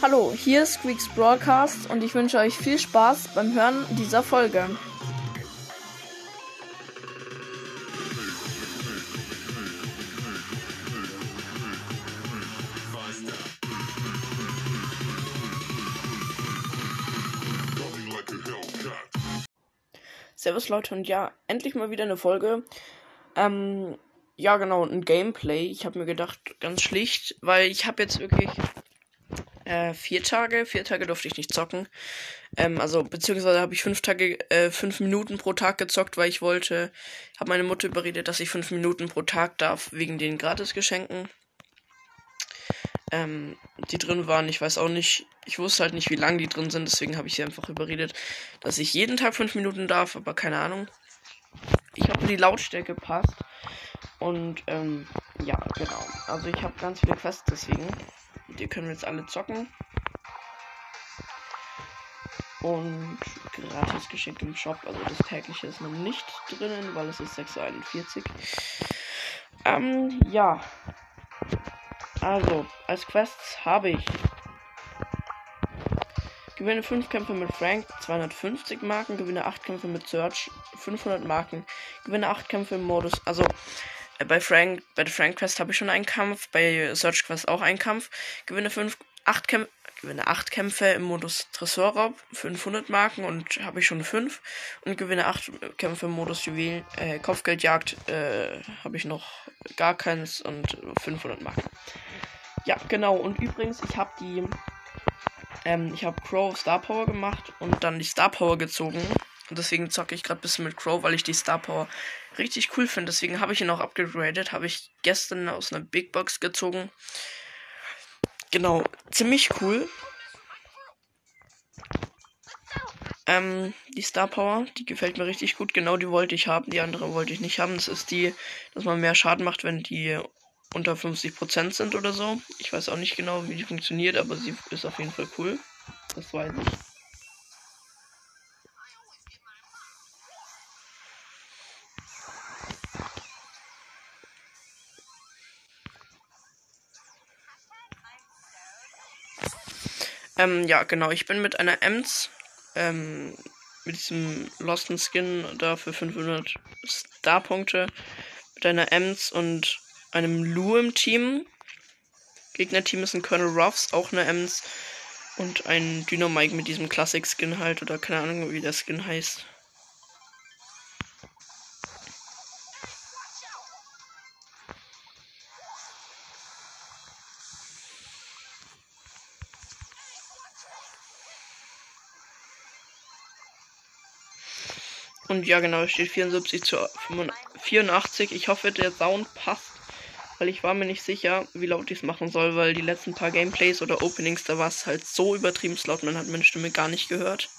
Hallo, hier ist Squeaks Broadcast und ich wünsche euch viel Spaß beim Hören dieser Folge. Servus Leute und ja, endlich mal wieder eine Folge. Ähm, ja genau, ein Gameplay. Ich habe mir gedacht, ganz schlicht, weil ich habe jetzt wirklich äh, vier Tage. Vier Tage durfte ich nicht zocken. Ähm, also, beziehungsweise habe ich fünf Tage, äh, fünf Minuten pro Tag gezockt, weil ich wollte, habe meine Mutter überredet, dass ich fünf Minuten pro Tag darf, wegen den Gratisgeschenken. Ähm, die drin waren, ich weiß auch nicht, ich wusste halt nicht, wie lang die drin sind, deswegen habe ich sie einfach überredet, dass ich jeden Tag fünf Minuten darf, aber keine Ahnung. Ich hoffe, die Lautstärke passt. Und ähm, ja, genau. Also ich habe ganz viele Quests deswegen. Die können wir jetzt alle zocken. Und gratis geschenkt im Shop. Also das tägliche ist noch nicht drinnen, weil es ist 6.41 Ähm, ja. Also, als Quests habe ich. Gewinne 5 Kämpfe mit Frank, 250 Marken. Gewinne 8 Kämpfe mit Search, 500 Marken. Gewinne 8 Kämpfe im Modus. Also, bei Frank, bei der Frank Quest habe ich schon einen Kampf, bei Search Quest auch einen Kampf. Gewinne 5, 8 Kämpfe, gewinne 8 Kämpfe im Modus Tresorraub, 500 Marken und habe ich schon 5. Und gewinne 8 Kämpfe im Modus Juwelen, äh, Kopfgeldjagd, äh, habe ich noch gar keins und 500 Marken. Ja, genau. Und übrigens, ich habe die, ähm, ich habe Crow Star Power gemacht und dann die Star Power gezogen. Und deswegen zocke ich gerade ein bisschen mit Crow, weil ich die Star Power richtig cool finde. Deswegen habe ich ihn auch abgegradet. Habe ich gestern aus einer Big Box gezogen. Genau, ziemlich cool. Ähm, die Star Power, die gefällt mir richtig gut. Genau die wollte ich haben. Die andere wollte ich nicht haben. Das ist die, dass man mehr Schaden macht, wenn die unter 50% sind oder so. Ich weiß auch nicht genau, wie die funktioniert, aber sie ist auf jeden Fall cool. Das weiß ich. Ähm, ja, genau. Ich bin mit einer Ems, ähm, mit diesem Losten Skin da für 500 Star-Punkte, mit einer Ems und einem Lu im Team. Gegnerteam ist ein Colonel Ruffs, auch eine Ems und ein Dynamike mit diesem Classic-Skin halt, oder keine Ahnung, wie der Skin heißt. Und ja, genau, es steht 74 zu 84. Ich hoffe, der Sound passt. Weil ich war mir nicht sicher, wie laut ich es machen soll, weil die letzten paar Gameplays oder Openings, da war es halt so übertrieben laut, man hat meine Stimme gar nicht gehört.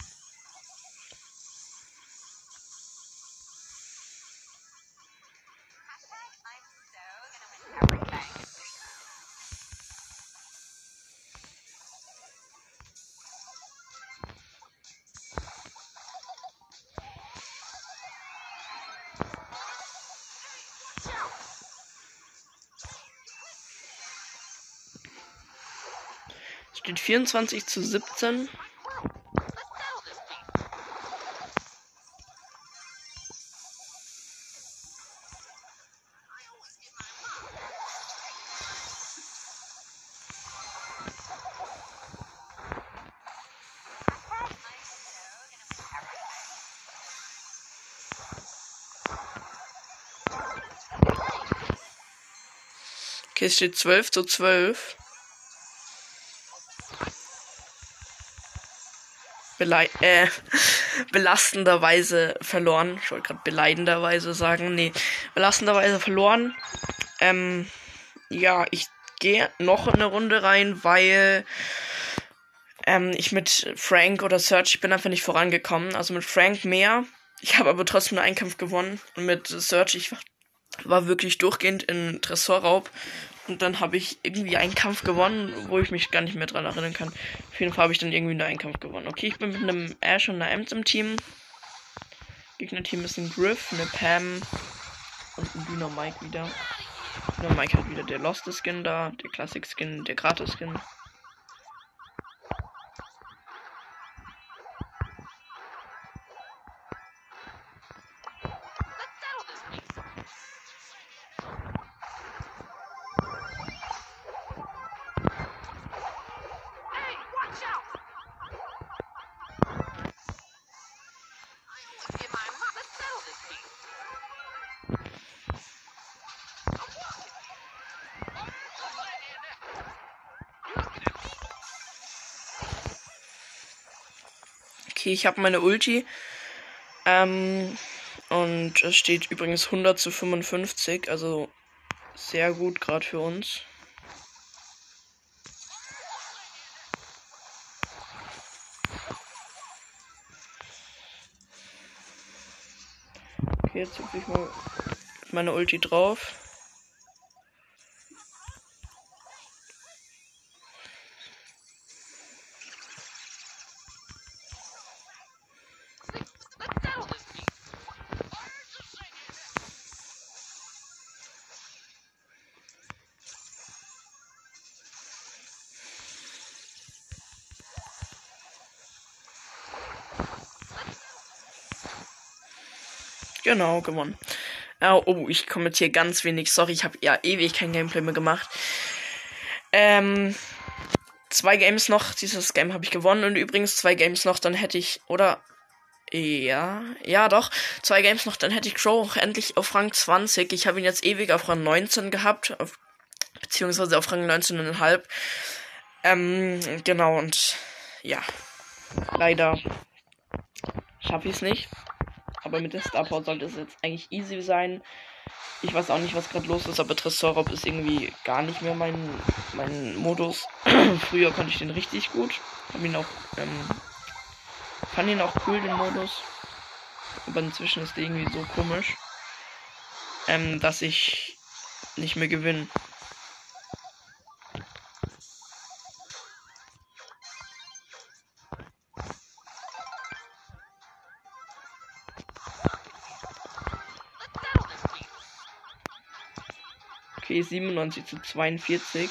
24 zu 17. Okay, es steht 12 zu 12. äh, belastenderweise verloren. Ich wollte gerade beleidenderweise sagen. Nee, belastenderweise verloren. Ähm, ja, ich gehe noch eine Runde rein, weil ähm, ich mit Frank oder Search, ich bin einfach nicht vorangekommen. Also mit Frank mehr. Ich habe aber trotzdem einen Einkampf gewonnen. Und mit Search, ich war, war wirklich durchgehend in Tresorraub. Und dann habe ich irgendwie einen Kampf gewonnen, wo ich mich gar nicht mehr dran erinnern kann. Auf jeden Fall habe ich dann irgendwie einen Kampf gewonnen. Okay, ich bin mit einem Ash und einer Ems im Team. Gegnerteam ist ein Griff, eine Pam und ein Dynamike wieder. Dynamike hat wieder der Lost Skin da, der Classic Skin, der Gratis Skin. Okay, ich habe meine Ulti. Ähm, und es steht übrigens 100 zu 55, also sehr gut gerade für uns. Okay, jetzt zupfe ich mal meine Ulti drauf. Genau, gewonnen. Oh, oh ich kommentiere ganz wenig. Sorry, ich habe ja ewig kein Gameplay mehr gemacht. Ähm, zwei Games noch. Dieses Game habe ich gewonnen. Und übrigens zwei Games noch, dann hätte ich, oder? Ja, ja doch. Zwei Games noch, dann hätte ich Crow auch endlich auf Rang 20. Ich habe ihn jetzt ewig auf Rang 19 gehabt. Auf, beziehungsweise auf Rang 19,5. Ähm, genau, und ja. Leider schaffe ich es nicht. Aber mit der Starport sollte es jetzt eigentlich easy sein. Ich weiß auch nicht, was gerade los ist, aber Tresorop ist irgendwie gar nicht mehr mein, mein Modus. Früher konnte ich den richtig gut. Hab ihn auch, ähm, fand ihn auch cool, den Modus. Aber inzwischen ist der irgendwie so komisch, ähm, dass ich nicht mehr gewinne. Okay, 97 zu 42.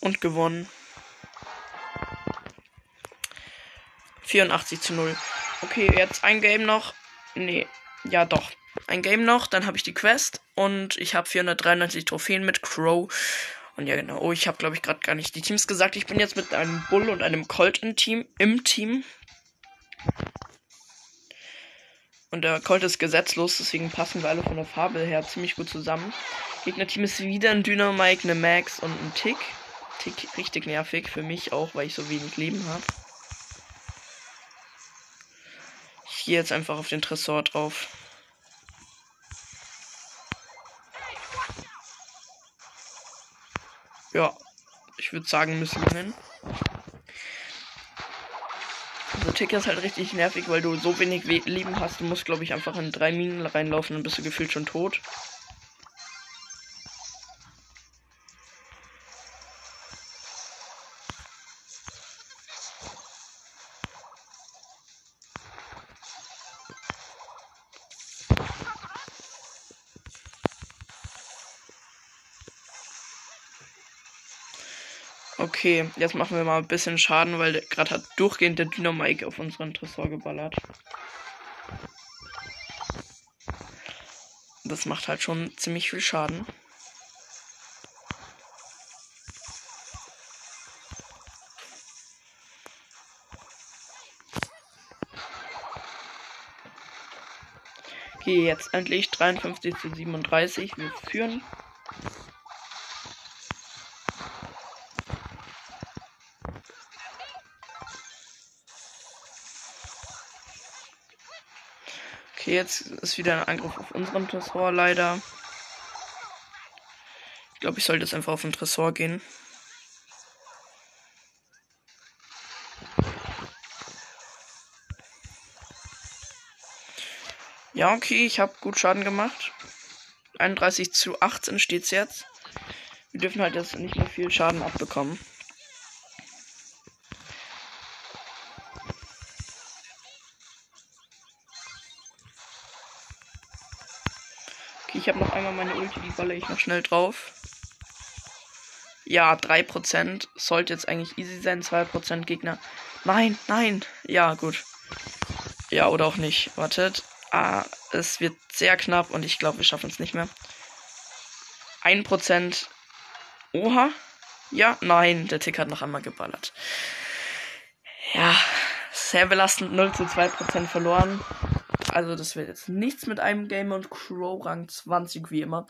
Und gewonnen. 84 zu 0. Okay, jetzt ein Game noch. Nee, ja doch ein Game noch, dann habe ich die Quest und ich habe 493 Trophäen mit Crow. Und ja, genau. Oh, ich habe, glaube ich, gerade gar nicht die Teams gesagt. Ich bin jetzt mit einem Bull und einem Colt im Team. Im Team. Und der Colt ist gesetzlos, deswegen passen wir alle von der Farbe her ziemlich gut zusammen. Gegnerteam ist wieder ein Dynamike, eine Max und ein Tick. Tick richtig nervig für mich auch, weil ich so wenig Leben habe. Ich gehe jetzt einfach auf den Tresor drauf. Ja, ich würde sagen Misslungen. Also Tick ist halt richtig nervig, weil du so wenig Leben hast. Du musst, glaube ich, einfach in drei Minen reinlaufen und bist du gefühlt schon tot. Okay, jetzt machen wir mal ein bisschen Schaden, weil gerade hat durchgehend der Dynamike auf unseren Tresor geballert. Das macht halt schon ziemlich viel Schaden. Okay, jetzt endlich 53 zu 37. Wir führen. Okay, jetzt ist wieder ein Angriff auf unseren Tresor leider. Ich glaube, ich sollte jetzt einfach auf den Tresor gehen. Ja, okay, ich habe gut Schaden gemacht. 31 zu 18 steht es jetzt. Wir dürfen halt jetzt nicht mehr viel Schaden abbekommen. Ich habe noch einmal meine Ulti, die balle ich noch schnell drauf. Ja, 3%. Sollte jetzt eigentlich easy sein. 2% Gegner. Nein, nein. Ja, gut. Ja, oder auch nicht. Wartet. Ah, es wird sehr knapp und ich glaube, wir schaffen es nicht mehr. 1%. Oha. Ja, nein. Der Tick hat noch einmal geballert. Ja, Sehr belastend, 0 zu 2% verloren. Also das wird jetzt nichts mit einem Game und Crow Rang 20 wie immer.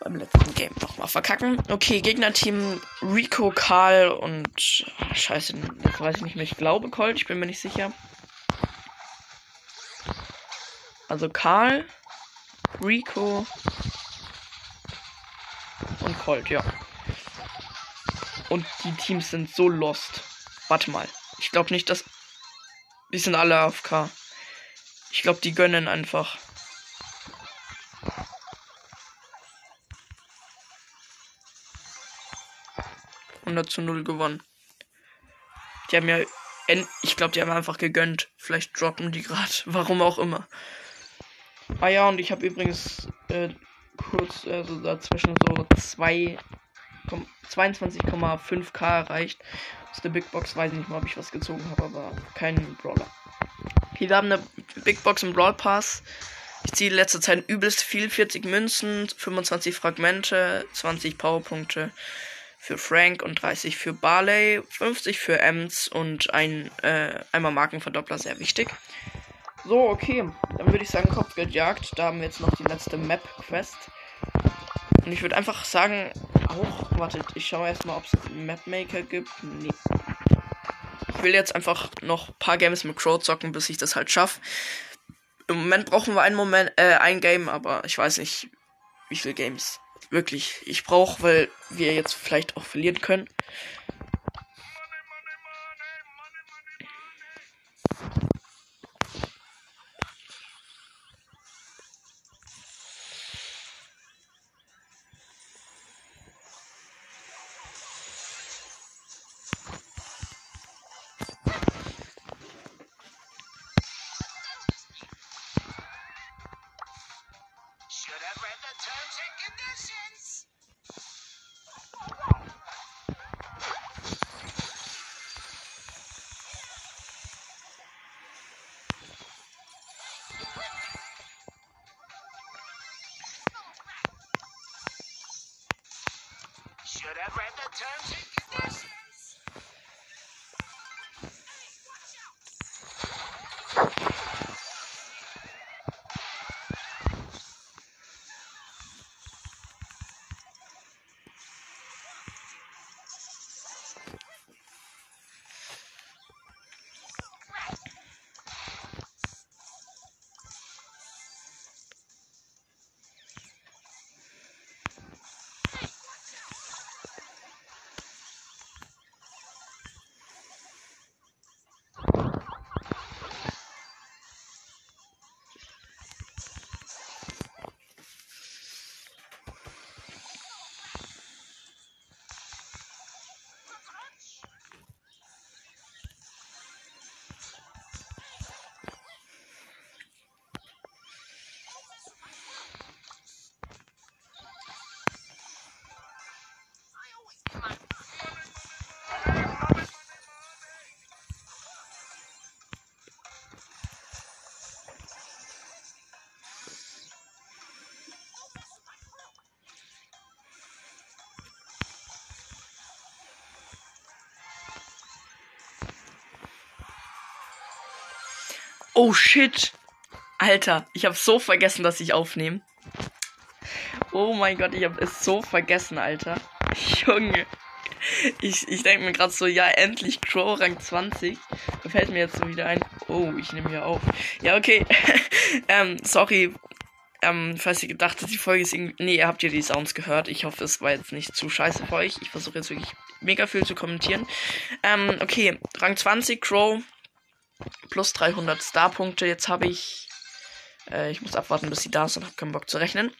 Beim letzten Game nochmal verkacken. Okay, Gegnerteam Rico, Karl und... Ach, scheiße, jetzt weiß ich nicht mehr. Ich glaube Colt, ich bin mir nicht sicher. Also Karl, Rico und Colt, ja. Und die Teams sind so lost. Warte mal. Ich glaube nicht, dass. Die sind alle AFK. Ich glaube, die gönnen einfach. Zu null gewonnen. Die haben ja. Ich glaube, die haben einfach gegönnt. Vielleicht droppen die gerade. Warum auch immer. Ah ja, und ich habe übrigens äh, kurz also dazwischen so 22,5k erreicht. Aus der Big Box weiß ich nicht mal, ob ich was gezogen habe, aber kein Brawler. Haben eine Big Box im Brawl Pass. Ich ziehe letzte Zeit übelst viel. 40 Münzen, 25 Fragmente, 20 Powerpunkte für Frank und 30 für Barley, 50 für Ems und ein äh, einmal Markenverdoppler, sehr wichtig. So, okay. Dann würde ich sagen, Kopfgeldjagd. Da haben wir jetzt noch die letzte Map-Quest. Und ich würde einfach sagen, auch. Wartet, ich schaue erstmal, ob es Mapmaker gibt. Nee. Ich will jetzt einfach noch ein paar Games mit Crow zocken, bis ich das halt schaffe. Im Moment brauchen wir einen Moment, äh, ein Game, aber ich weiß nicht, wie viele Games wirklich ich brauche, weil wir jetzt vielleicht auch verlieren können. Oh shit. Alter, ich habe so vergessen, dass ich aufnehme. Oh mein Gott, ich habe es so vergessen, Alter. Junge. Ich, ich denke mir gerade so, ja, endlich Crow Rang 20. Da fällt mir jetzt so wieder ein. Oh, ich nehme hier auf. Ja, okay. ähm, sorry. Ähm, falls ihr gedacht habt, die Folge ist irgendwie. Nee, ihr habt ja die Sounds gehört. Ich hoffe, es war jetzt nicht zu scheiße für euch. Ich versuche jetzt wirklich mega viel zu kommentieren. Ähm, okay. Rang 20, Crow plus 300 Star-Punkte. Jetzt habe ich. Äh, ich muss abwarten, bis sie da sind. Hab keinen Bock zu rechnen.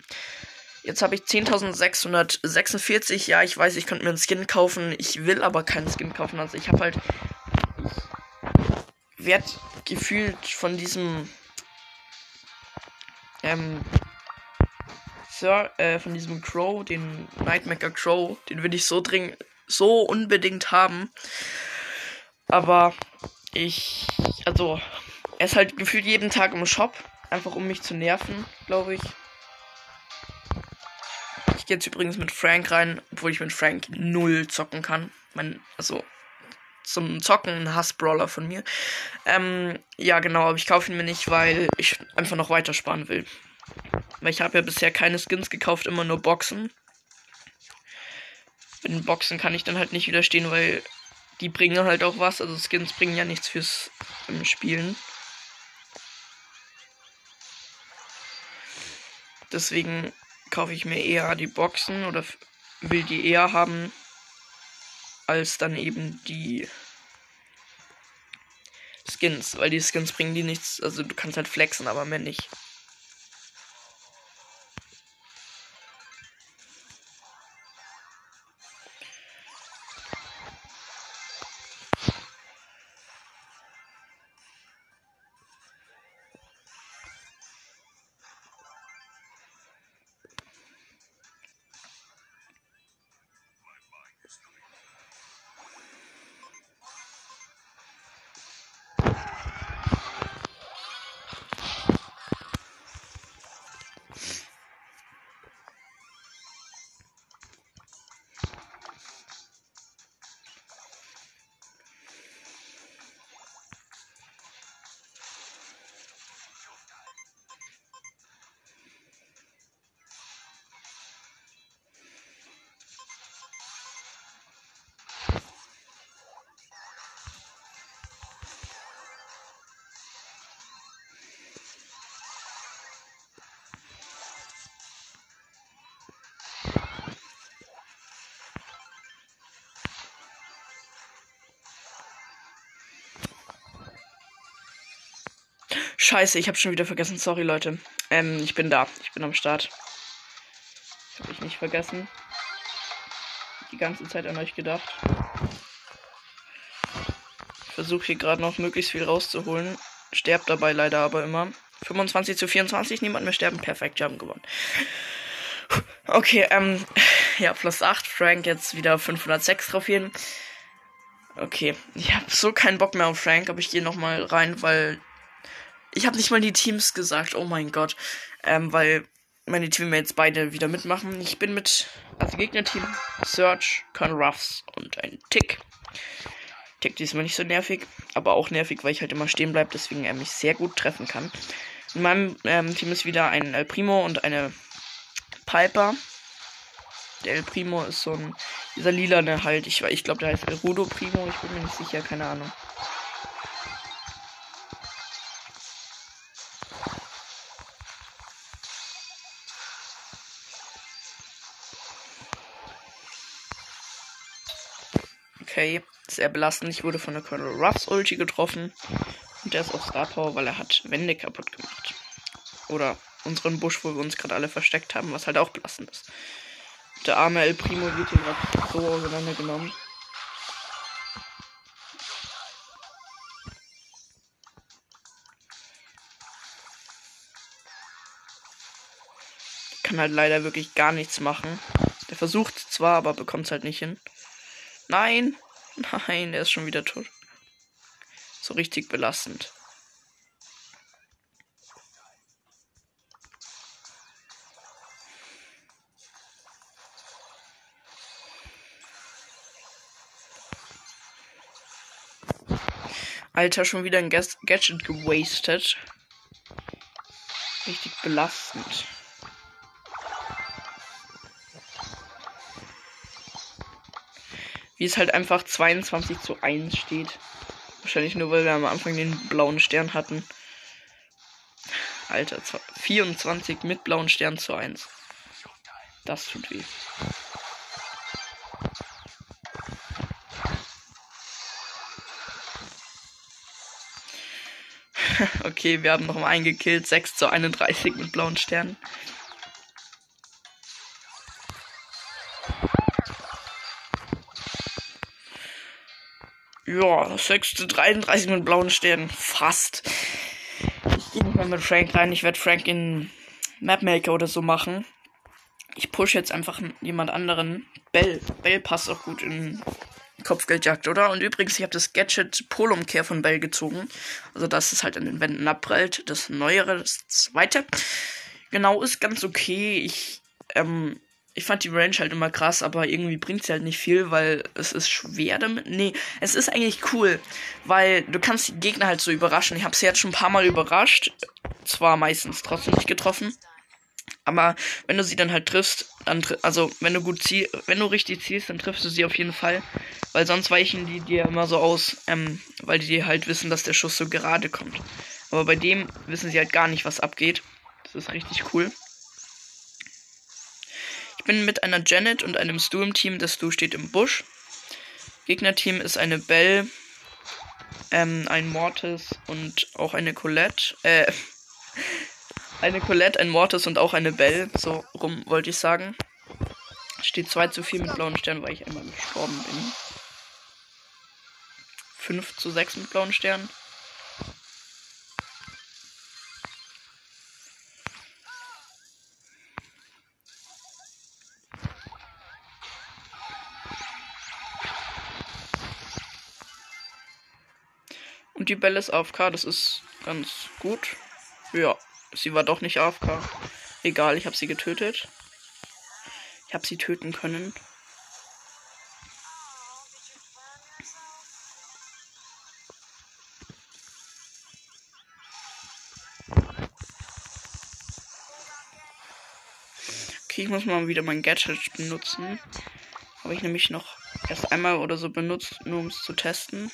Jetzt habe ich 10.646. Ja, ich weiß, ich könnte mir einen Skin kaufen. Ich will aber keinen Skin kaufen. Also ich habe halt. Werde gefühlt von diesem. Ähm. Sir, äh, von diesem Crow, den Nightmaker Crow, den will ich so dringend, so unbedingt haben. Aber ich, also, er ist halt gefühlt jeden Tag im Shop, einfach um mich zu nerven, glaube ich. Ich gehe jetzt übrigens mit Frank rein, obwohl ich mit Frank null zocken kann. Mein, also, zum Zocken ein Hassbrawler von mir. Ähm, ja, genau, aber ich kaufe ihn mir nicht, weil ich einfach noch weiter sparen will. Weil ich habe ja bisher keine Skins gekauft, immer nur Boxen. Mit den Boxen kann ich dann halt nicht widerstehen, weil die bringen halt auch was. Also Skins bringen ja nichts fürs Spielen. Deswegen kaufe ich mir eher die Boxen oder will die eher haben, als dann eben die Skins. Weil die Skins bringen die nichts. Also du kannst halt flexen, aber mehr nicht. Scheiße, ich habe schon wieder vergessen. Sorry, Leute. Ähm, ich bin da. Ich bin am Start. Habe ich nicht vergessen. Die ganze Zeit an euch gedacht. Versuche hier gerade noch möglichst viel rauszuholen. Sterbt dabei leider aber immer. 25 zu 24, niemand mehr sterben. Perfekt, wir haben gewonnen. Okay, ähm, ja, plus 8. Frank jetzt wieder 506 Trophäen. Okay, ich habe so keinen Bock mehr auf Frank, aber ich gehe nochmal rein, weil ich habe nicht mal die Teams gesagt. Oh mein Gott. Ähm, weil meine Teammates beide wieder mitmachen. Ich bin mit, also Gegnerteam, Search, Colonel Ruffs und ein Tick. Tick diesmal nicht so nervig, aber auch nervig, weil ich halt immer stehen bleibe, deswegen er mich sehr gut treffen kann. In meinem ähm, Team ist wieder ein El Primo und eine Piper. Der El Primo ist so ein, dieser lilane halt, ich, ich glaube, der heißt El Rudo Primo, ich bin mir nicht sicher, keine Ahnung. Okay, sehr belastend. Ich wurde von der Colonel Ruffs Ulti getroffen. Und der ist auf Star Power, weil er hat Wände kaputt gemacht. Oder unseren Busch, wo wir uns gerade alle versteckt haben, was halt auch belastend ist. Der arme El Primo wird hier gerade so auseinandergenommen. Kann halt leider wirklich gar nichts machen. Der versucht zwar, aber bekommt es halt nicht hin. Nein. Nein, er ist schon wieder tot. So richtig belastend. Alter, schon wieder ein Gadget gewastet. Richtig belastend. Wie es halt einfach 22 zu 1 steht. Wahrscheinlich nur, weil wir am Anfang den blauen Stern hatten. Alter, 24 mit blauen Stern zu 1. Das tut weh. okay, wir haben noch mal eingekillt. 6 zu 31 mit blauen Sternen. 6 zu 33 mit blauen Sternen. Fast. Ich gehe nicht mehr mit Frank rein. Ich werde Frank in Mapmaker oder so machen. Ich push jetzt einfach jemand anderen. Bell. Bell passt auch gut in Kopfgeldjagd, oder? Und übrigens, ich habe das Gadget Polumkehr von Bell gezogen. Also, dass es halt an den Wänden abprallt. Das neuere, das zweite. Genau, ist ganz okay. Ich, ähm, ich fand die Range halt immer krass, aber irgendwie bringt sie halt nicht viel, weil es ist schwer damit. Nee, es ist eigentlich cool, weil du kannst die Gegner halt so überraschen. Ich habe sie jetzt schon ein paar Mal überrascht. Zwar meistens trotzdem nicht getroffen. Aber wenn du sie dann halt triffst, dann also wenn du gut ziehst, wenn du richtig ziehst, dann triffst du sie auf jeden Fall. Weil sonst weichen die dir immer so aus, ähm, weil die halt wissen, dass der Schuss so gerade kommt. Aber bei dem wissen sie halt gar nicht, was abgeht. Das ist richtig cool. Ich bin mit einer Janet und einem Stu im Team. Das Stu steht im Busch. Gegnerteam ist eine Belle, ähm, ein Mortis und auch eine Colette. Äh, eine Colette, ein Mortis und auch eine Belle. So rum wollte ich sagen. Steht 2 zu 4 mit blauen Sternen, weil ich einmal gestorben bin. 5 zu 6 mit blauen Sternen. Und die Belle ist AFK, das ist ganz gut. Ja, sie war doch nicht AFK. Egal, ich habe sie getötet. Ich habe sie töten können. Okay, ich muss mal wieder mein Gadget benutzen. Habe ich nämlich noch erst einmal oder so benutzt, nur um es zu testen.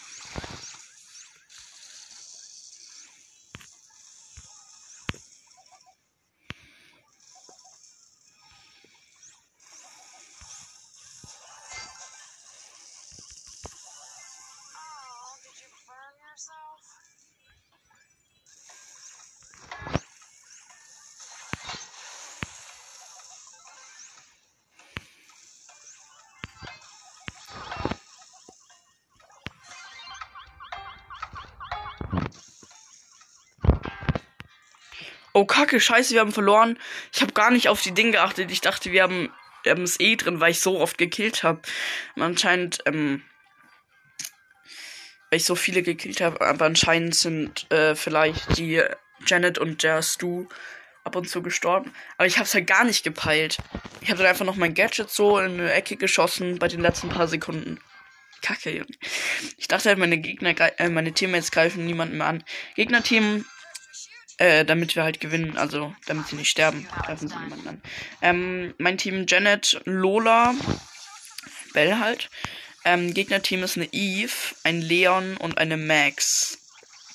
Oh, kacke, scheiße, wir haben verloren. Ich habe gar nicht auf die Dinge geachtet. Ich dachte, wir haben, es eh drin, weil ich so oft gekillt habe. Anscheinend, ähm, weil ich so viele gekillt habe, aber anscheinend sind äh, vielleicht die Janet und der Stu ab und zu gestorben. Aber ich habe es halt gar nicht gepeilt. Ich habe dann einfach noch mein Gadget so in eine Ecke geschossen bei den letzten paar Sekunden. Kacke, Junge. Ich dachte halt, meine Gegner, äh, meine Teammates greifen niemanden mehr an. Gegnerteam äh, damit wir halt gewinnen, also damit sie nicht sterben, treffen sie niemanden an. Ähm, mein Team Janet, Lola, Bell halt. Ähm, Gegnerteam ist eine Eve, ein Leon und eine Max.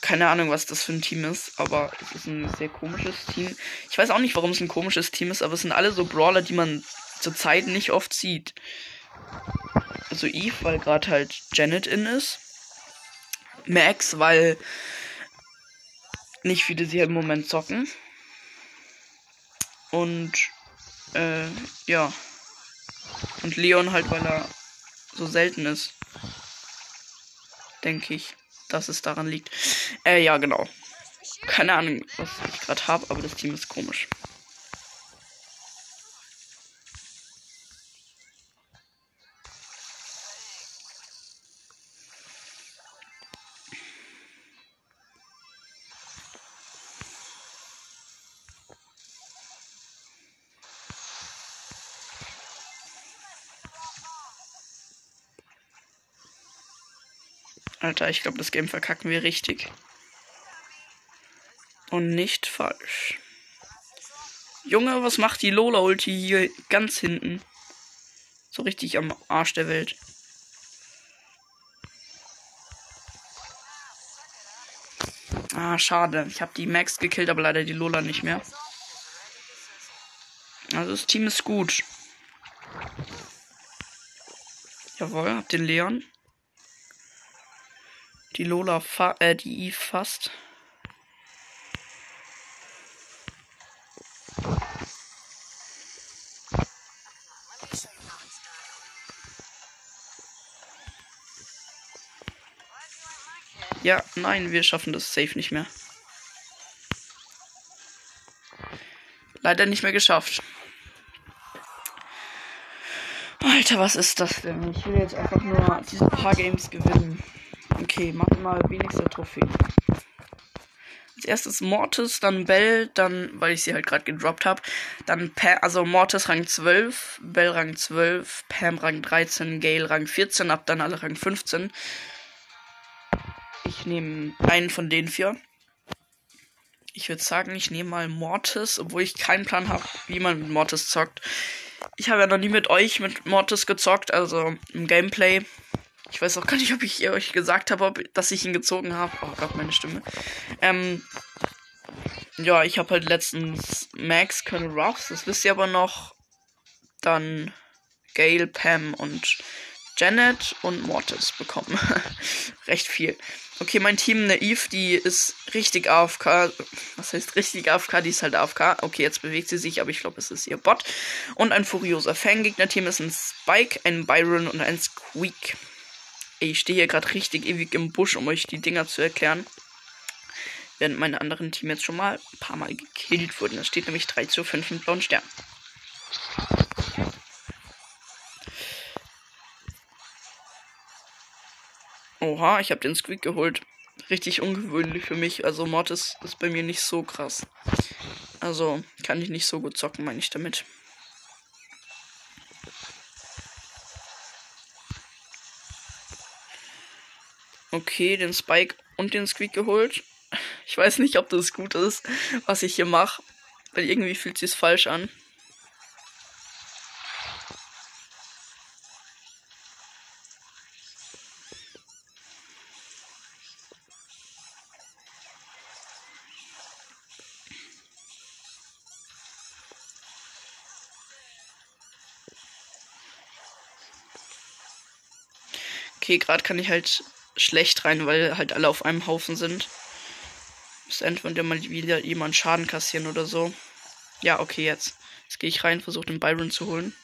Keine Ahnung, was das für ein Team ist, aber es ist ein sehr komisches Team. Ich weiß auch nicht, warum es ein komisches Team ist, aber es sind alle so Brawler, die man zurzeit nicht oft sieht. Also Eve, weil gerade halt Janet in ist. Max, weil nicht viele sie im Moment zocken. Und äh, ja. Und Leon halt, weil er so selten ist. Denke ich, dass es daran liegt. Äh, ja, genau. Keine Ahnung, was ich gerade habe, aber das Team ist komisch. Alter, ich glaube, das Game verkacken wir richtig. Und nicht falsch. Junge, was macht die Lola-Ulti hier ganz hinten? So richtig am Arsch der Welt. Ah, schade. Ich habe die Max gekillt, aber leider die Lola nicht mehr. Also das Team ist gut. Jawohl, hab den Leon. Die Lola, fa äh, die Eve fast. Ja, nein, wir schaffen das safe nicht mehr. Leider nicht mehr geschafft. Alter, was ist das denn? Ich will jetzt einfach nur diese paar Games gewinnen. Okay, mach mal wenigste Trophäen. Als erstes Mortis, dann Bell, dann, weil ich sie halt gerade gedroppt habe, dann Pam, also Mortis Rang 12, Bell Rang 12, Pam Rang 13, Gale Rang 14, ab dann alle Rang 15. Ich nehme einen von den vier. Ich würde sagen, ich nehme mal Mortis, obwohl ich keinen Plan habe, wie man mit Mortis zockt. Ich habe ja noch nie mit euch mit Mortis gezockt, also im Gameplay. Ich weiß auch gar nicht, ob ich euch gesagt habe, dass ich ihn gezogen habe. Oh Gott, meine Stimme. Ähm, ja, ich habe halt letztens Max, Colonel Ruffs, das wisst ihr aber noch. Dann Gail, Pam und Janet und Mortis bekommen. Recht viel. Okay, mein Team Naiv, die ist richtig AFK. Was heißt richtig AFK? Die ist halt AFK. Okay, jetzt bewegt sie sich, aber ich glaube, es ist ihr Bot. Und ein furioser Fangegner-Team ist ein Spike, ein Byron und ein Squeak. Ich stehe hier gerade richtig ewig im Busch, um euch die Dinger zu erklären. Während meine anderen Team jetzt schon mal ein paar Mal gekillt wurden. Es steht nämlich 3 zu 5 mit blauen Stern. Oha, ich habe den Squeak geholt. Richtig ungewöhnlich für mich. Also Mortis ist bei mir nicht so krass. Also kann ich nicht so gut zocken, meine ich damit. Okay, den Spike und den Squeak geholt. Ich weiß nicht, ob das gut ist, was ich hier mache. Weil irgendwie fühlt sich falsch an. Okay, gerade kann ich halt schlecht rein, weil halt alle auf einem Haufen sind. Bis entweder mal wieder jemand Schaden kassieren oder so. Ja, okay, jetzt. Jetzt gehe ich rein, versuche den Byron zu holen.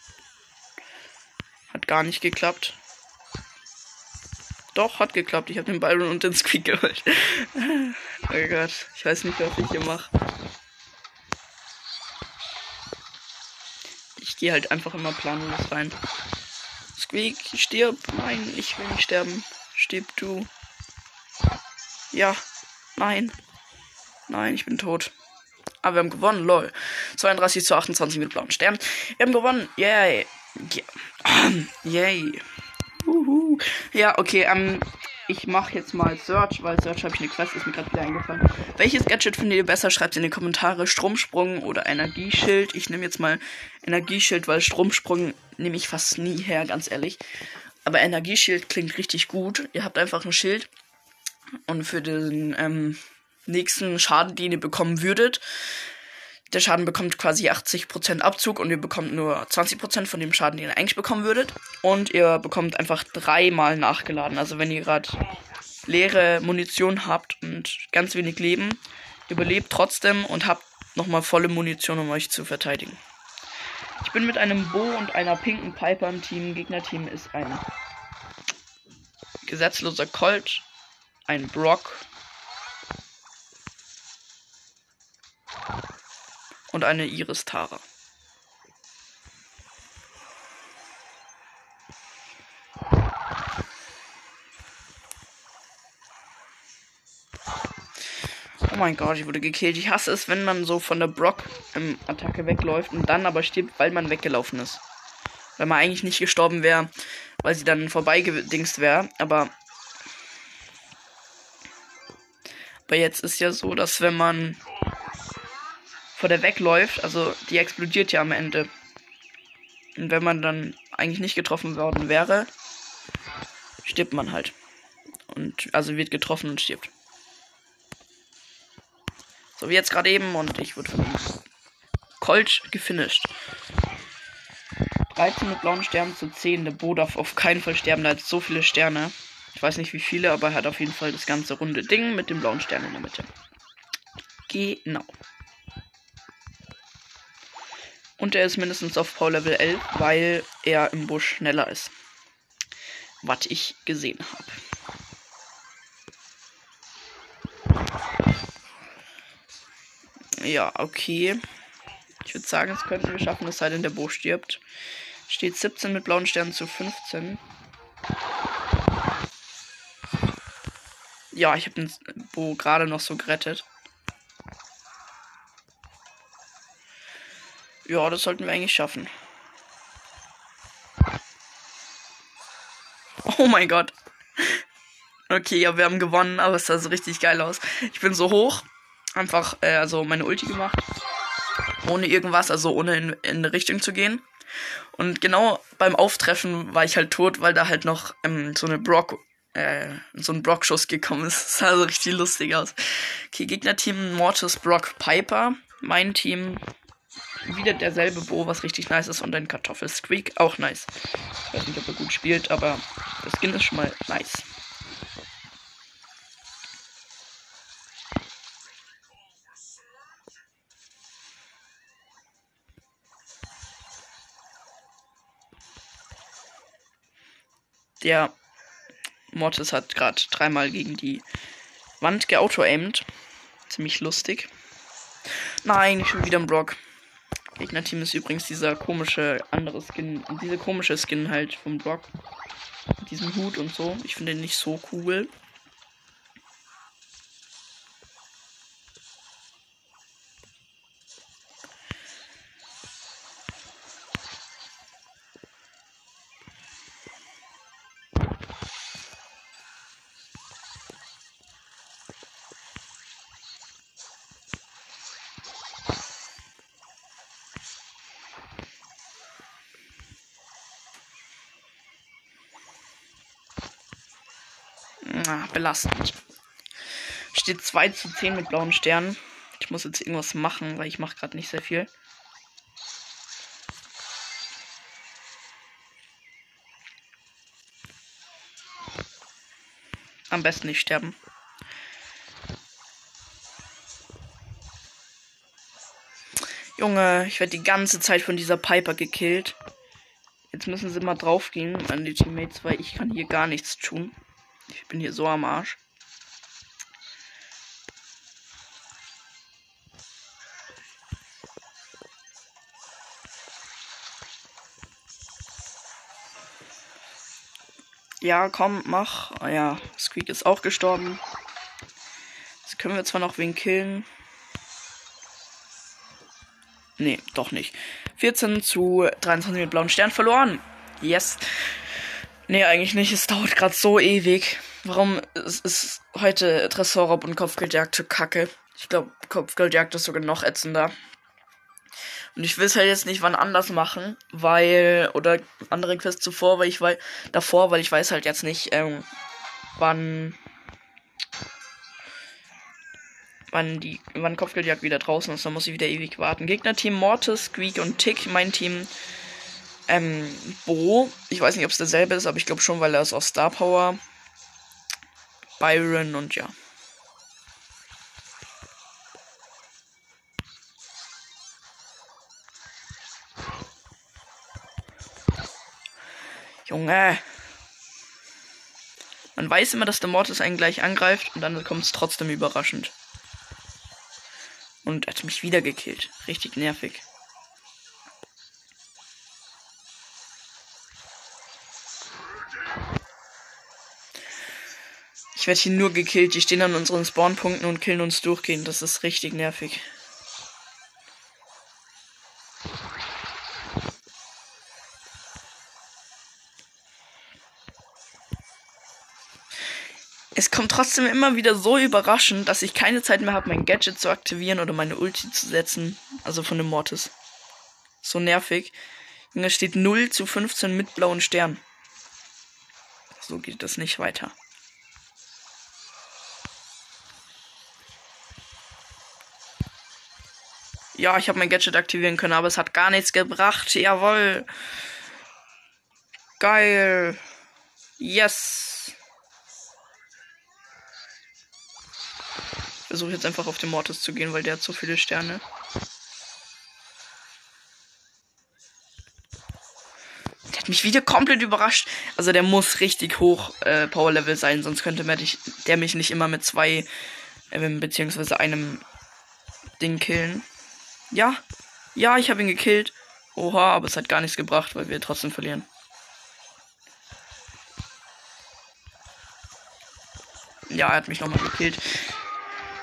Hat gar nicht geklappt. Doch, hat geklappt. Ich habe den Byron und den Squeak geholt. oh Gott, ich weiß nicht, was ich hier mache. Ich gehe halt einfach immer planlos rein. Squeak, stirb. Nein, ich will nicht sterben. Stirb du. Ja. Nein. Nein, ich bin tot. Aber wir haben gewonnen, lol. 32 zu 28 mit blauen Sternen. Wir haben gewonnen. Yay. Yeah. Yay. Uhu. Ja, okay, ähm, ich mache jetzt mal Search, weil Search habe ich eine Quest, ist mir gerade wieder eingefallen. Welches Gadget findet ihr besser? Schreibt in die Kommentare. Stromsprung oder Energieschild. Ich nehme jetzt mal Energieschild, weil Stromsprung nehme ich fast nie her, ganz ehrlich. Aber Energieschild klingt richtig gut. Ihr habt einfach ein Schild. Und für den ähm, nächsten Schaden, den ihr bekommen würdet, der Schaden bekommt quasi 80% Abzug und ihr bekommt nur 20% von dem Schaden, den ihr eigentlich bekommen würdet. Und ihr bekommt einfach dreimal nachgeladen. Also wenn ihr gerade leere Munition habt und ganz wenig Leben, überlebt trotzdem und habt nochmal volle Munition, um euch zu verteidigen. Ich bin mit einem Bo und einer pinken Piper im Team. Gegnerteam ist ein gesetzloser Colt, ein Brock und eine Iris Tara. Mein Gott, ich wurde gekillt. Ich hasse es, wenn man so von der Brock-Attacke wegläuft und dann aber stirbt, weil man weggelaufen ist. Weil man eigentlich nicht gestorben wäre, weil sie dann vorbeigedingst wäre. Aber. Aber jetzt ist ja so, dass wenn man vor der wegläuft, also die explodiert ja am Ende. Und wenn man dann eigentlich nicht getroffen worden wäre, stirbt man halt. Und also wird getroffen und stirbt. So wie jetzt gerade eben und ich wurde von Colt gefinisht. 13 mit blauen Sternen zu 10. Der Bo darf auf keinen Fall sterben, da hat so viele Sterne. Ich weiß nicht wie viele, aber er hat auf jeden Fall das ganze runde Ding mit dem blauen Stern in der Mitte. Genau. Und er ist mindestens auf Power Level 11, weil er im Busch schneller ist. Was ich gesehen habe. Ja, okay. Ich würde sagen, es könnten wir schaffen, es sei denn, der Bo stirbt. Steht 17 mit blauen Sternen zu 15. Ja, ich habe den Bo gerade noch so gerettet. Ja, das sollten wir eigentlich schaffen. Oh mein Gott. Okay, ja, wir haben gewonnen, aber es sah so richtig geil aus. Ich bin so hoch einfach, äh, also meine Ulti gemacht. Ohne irgendwas, also ohne in, in eine Richtung zu gehen. Und genau beim Auftreffen war ich halt tot, weil da halt noch ähm, so eine Brock, äh, so ein Brock-Schuss gekommen ist. Das sah so richtig lustig aus. Okay, Gegnerteam Mortis, Brock, Piper. Mein Team wieder derselbe Bo, was richtig nice ist. Und ein Kartoffel Squeak, auch nice. Ich weiß nicht, ob er gut spielt, aber das Skin ist schon mal nice. Der Mortis hat gerade dreimal gegen die Wand geauto-aimed. Ziemlich lustig. Nein, schon wieder ein Brock. Gegnerteam ist übrigens dieser komische andere Skin, diese komische Skin halt vom Brock. Mit diesem Hut und so. Ich finde den nicht so cool. Belastend. Steht 2 zu 10 mit blauen Sternen. Ich muss jetzt irgendwas machen, weil ich mache gerade nicht sehr viel. Am besten nicht sterben. Junge, ich werde die ganze Zeit von dieser Piper gekillt. Jetzt müssen sie mal draufgehen an die Teammates, weil ich kann hier gar nichts tun. Bin hier so am Arsch. Ja, komm, mach. Ah ja, Squeak ist auch gestorben. Das können wir zwar noch wen killen. Nee, doch nicht. 14 zu 23 mit blauen Stern verloren. Yes. Nee, eigentlich nicht. Es dauert gerade so ewig. Warum ist, ist heute Tresorraub und Kopfgeldjagd zu kacke? Ich glaube, Kopfgeldjagd ist sogar noch ätzender. Und ich will es halt jetzt nicht wann anders machen, weil, oder andere Quests zuvor, weil ich weiß, davor, weil ich weiß halt jetzt nicht, ähm, wann, wann die, wann Kopfgeldjagd wieder draußen ist, dann muss ich wieder ewig warten. Gegnerteam Mortis, Squeak und Tick, mein Team ähm, Bo, ich weiß nicht, ob es derselbe ist, aber ich glaube schon, weil er ist aus Star Power. Byron und ja. Junge. Man weiß immer, dass der Mortis einen gleich angreift und dann kommt es trotzdem überraschend. Und er hat mich wieder gekillt. Richtig nervig. Ich werde hier nur gekillt. Die stehen an unseren Spawnpunkten und killen uns durchgehend. Das ist richtig nervig. Es kommt trotzdem immer wieder so überraschend, dass ich keine Zeit mehr habe, mein Gadget zu aktivieren oder meine Ulti zu setzen. Also von dem Mortis. So nervig. Junge, steht 0 zu 15 mit blauen Stern. So geht das nicht weiter. Ja, ich habe mein Gadget aktivieren können, aber es hat gar nichts gebracht. Jawoll. Geil. Yes. Versuche jetzt einfach auf den Mortis zu gehen, weil der hat so viele Sterne. Der hat mich wieder komplett überrascht. Also der muss richtig hoch äh, Power Level sein, sonst könnte der mich nicht immer mit zwei äh, beziehungsweise einem Ding killen. Ja. Ja, ich habe ihn gekillt. Oha, aber es hat gar nichts gebracht, weil wir trotzdem verlieren. Ja, er hat mich nochmal gekillt.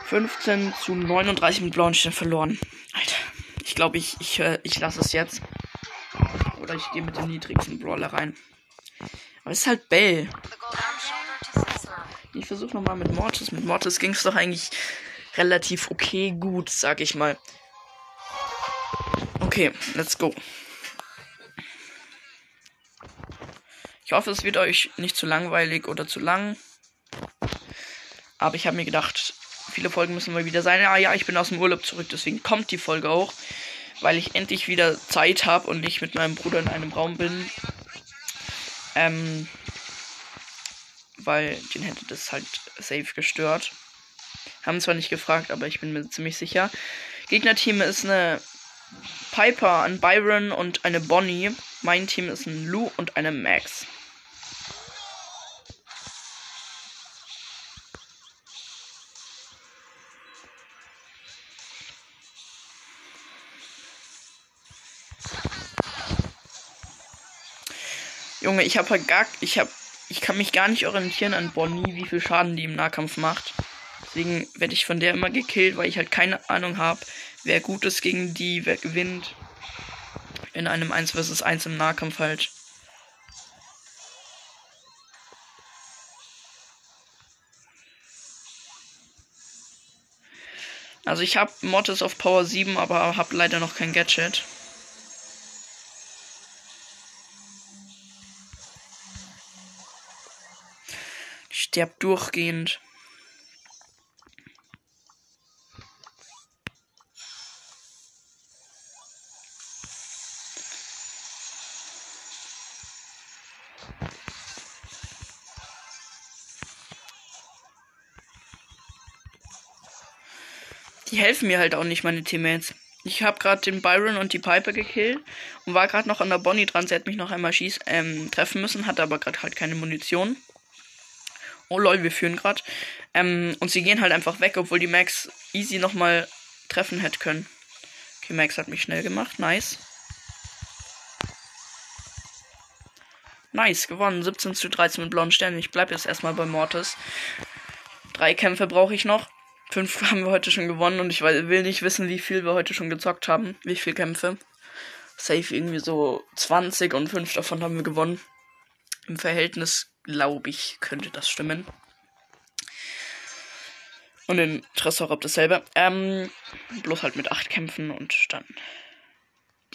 15 zu 39 mit blauen Stern verloren. Alter, ich glaube, ich, ich, äh, ich lasse es jetzt. Oder ich gehe mit dem niedrigsten Brawler rein. Aber es ist halt Bell. Ich versuche nochmal mit Mortis. Mit Mortis ging es doch eigentlich relativ okay gut, sag ich mal. Okay, let's go. Ich hoffe, es wird euch nicht zu langweilig oder zu lang. Aber ich habe mir gedacht, viele Folgen müssen mal wieder sein. Ah ja, ich bin aus dem Urlaub zurück, deswegen kommt die Folge auch. Weil ich endlich wieder Zeit habe und nicht mit meinem Bruder in einem Raum bin. Ähm, weil den hätte das halt safe gestört. Haben zwar nicht gefragt, aber ich bin mir ziemlich sicher. Gegnerteam ist eine Piper, ein Byron und eine Bonnie. Mein Team ist ein Lou und eine Max. Junge, ich habe halt gar. Ich habe. Ich kann mich gar nicht orientieren an Bonnie, wie viel Schaden die im Nahkampf macht. Deswegen werde ich von der immer gekillt, weil ich halt keine Ahnung habe, wer gut ist gegen die, wer gewinnt. In einem 1 vs 1 im Nahkampf halt. Also ich habe Mortis auf Power 7, aber habe leider noch kein Gadget. sterbt durchgehend. Die helfen mir halt auch nicht, meine Teammates. Ich habe gerade den Byron und die Piper gekillt und war gerade noch an der Bonnie dran. Sie hat mich noch einmal schieß ähm, treffen müssen, hatte aber gerade halt keine Munition. Oh lol, wir führen gerade. Ähm, und sie gehen halt einfach weg, obwohl die Max easy nochmal treffen hätte können. Okay, Max hat mich schnell gemacht. Nice. Nice, gewonnen. 17 zu 13 mit blauen Sternen. Ich bleibe jetzt erstmal bei Mortis. Drei Kämpfe brauche ich noch. Fünf haben wir heute schon gewonnen und ich will nicht wissen, wie viel wir heute schon gezockt haben. Wie viele Kämpfe. Safe irgendwie so 20 und fünf davon haben wir gewonnen. Im Verhältnis glaube ich, könnte das stimmen. Und in Tresor dasselbe. Ähm, bloß halt mit acht Kämpfen und dann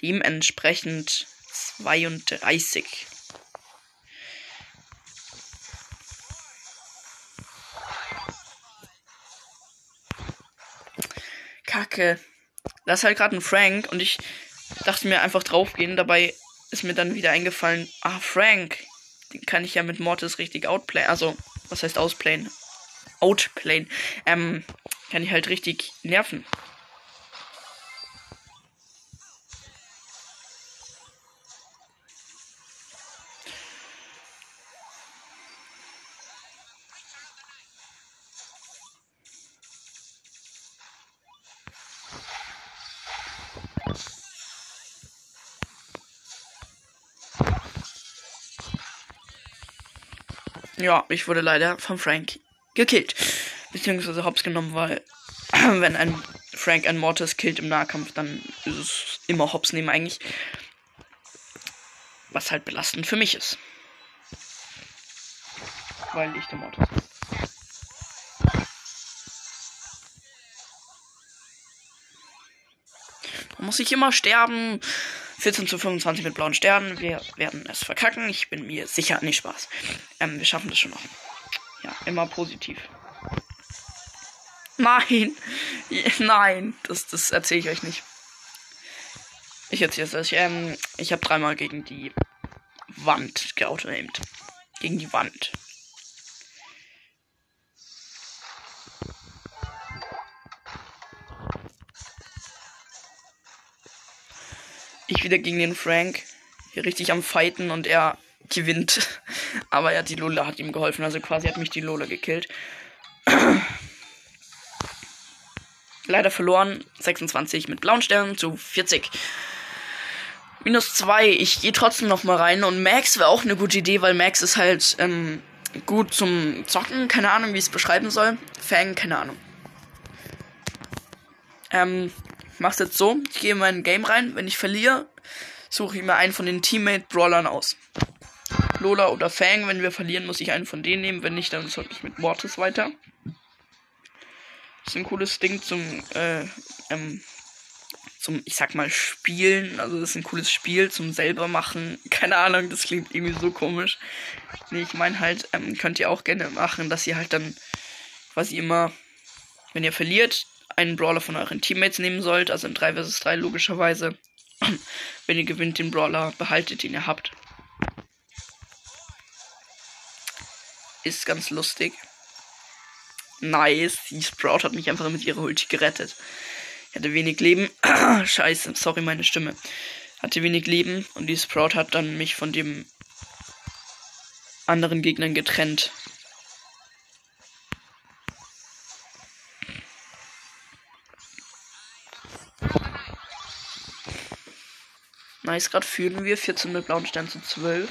dementsprechend 32. Kacke. Das ist halt gerade ein Frank und ich dachte mir einfach draufgehen. Dabei ist mir dann wieder eingefallen, ah, Frank den kann ich ja mit Mortis richtig outplayen. Also, was heißt ausplayen? Outplayen. Ähm, kann ich halt richtig nerven. Ja, ich wurde leider von Frank gekillt. Beziehungsweise hops genommen, weil wenn ein Frank ein Mortis killt im Nahkampf, dann ist es immer hops nehmen eigentlich. Was halt belastend für mich ist. Weil ich der Mortis bin. Muss ich immer sterben. 14 zu 25 mit blauen Sternen. Wir werden es verkacken. Ich bin mir sicher. Nicht Spaß. Ähm, wir schaffen das schon noch. Ja, immer positiv. Nein. Nein. Das, das erzähle ich euch nicht. Ich erzähle es euch. Ähm, ich habe dreimal gegen die Wand geautoaimt. Gegen die Wand. Wieder gegen den Frank. Hier richtig am Fighten und er gewinnt. Aber ja, die Lola hat ihm geholfen. Also quasi hat mich die Lola gekillt. Leider verloren. 26 mit blauen Sternen zu 40. Minus 2. Ich gehe trotzdem noch mal rein. Und Max wäre auch eine gute Idee, weil Max ist halt ähm, gut zum Zocken. Keine Ahnung, wie ich es beschreiben soll. Fang, keine Ahnung. Ähm, mach's jetzt so, ich gehe in mein Game rein, wenn ich verliere, suche ich mir einen von den Teammate-Brawlern aus. Lola oder Fang, wenn wir verlieren, muss ich einen von denen nehmen, wenn nicht, dann sollte ich mit Mortis weiter. Ist ein cooles Ding zum, äh, ähm, zum, ich sag mal, Spielen. Also das ist ein cooles Spiel zum selber machen. Keine Ahnung, das klingt irgendwie so komisch. Nee, ich meine halt, ähm, könnt ihr auch gerne machen, dass ihr halt dann quasi immer, wenn ihr verliert, einen Brawler von euren Teammates nehmen sollt, also in 3 vs 3 logischerweise. wenn ihr gewinnt, den Brawler behaltet, den ihr habt. Ist ganz lustig. Nice. Die Sprout hat mich einfach mit ihrer Ulti gerettet. Ich hatte wenig Leben. Scheiße, sorry, meine Stimme. Hatte wenig Leben und die Sprout hat dann mich von dem anderen Gegnern getrennt. Nice, gerade führen wir 14 mit blauen Stern zu 12.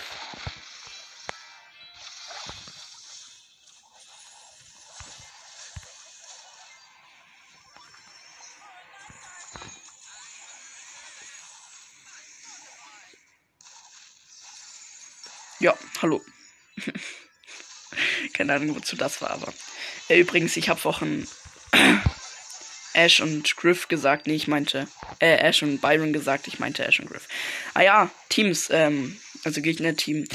Ja, hallo. Keine Ahnung, wozu das war, aber. Äh, übrigens, ich habe vorhin Ash und Griff gesagt. Nee, ich meinte. Äh, Ash und Byron gesagt. Ich meinte Ash und Griff. Ah ja, Teams, ähm, also Gegnerteam.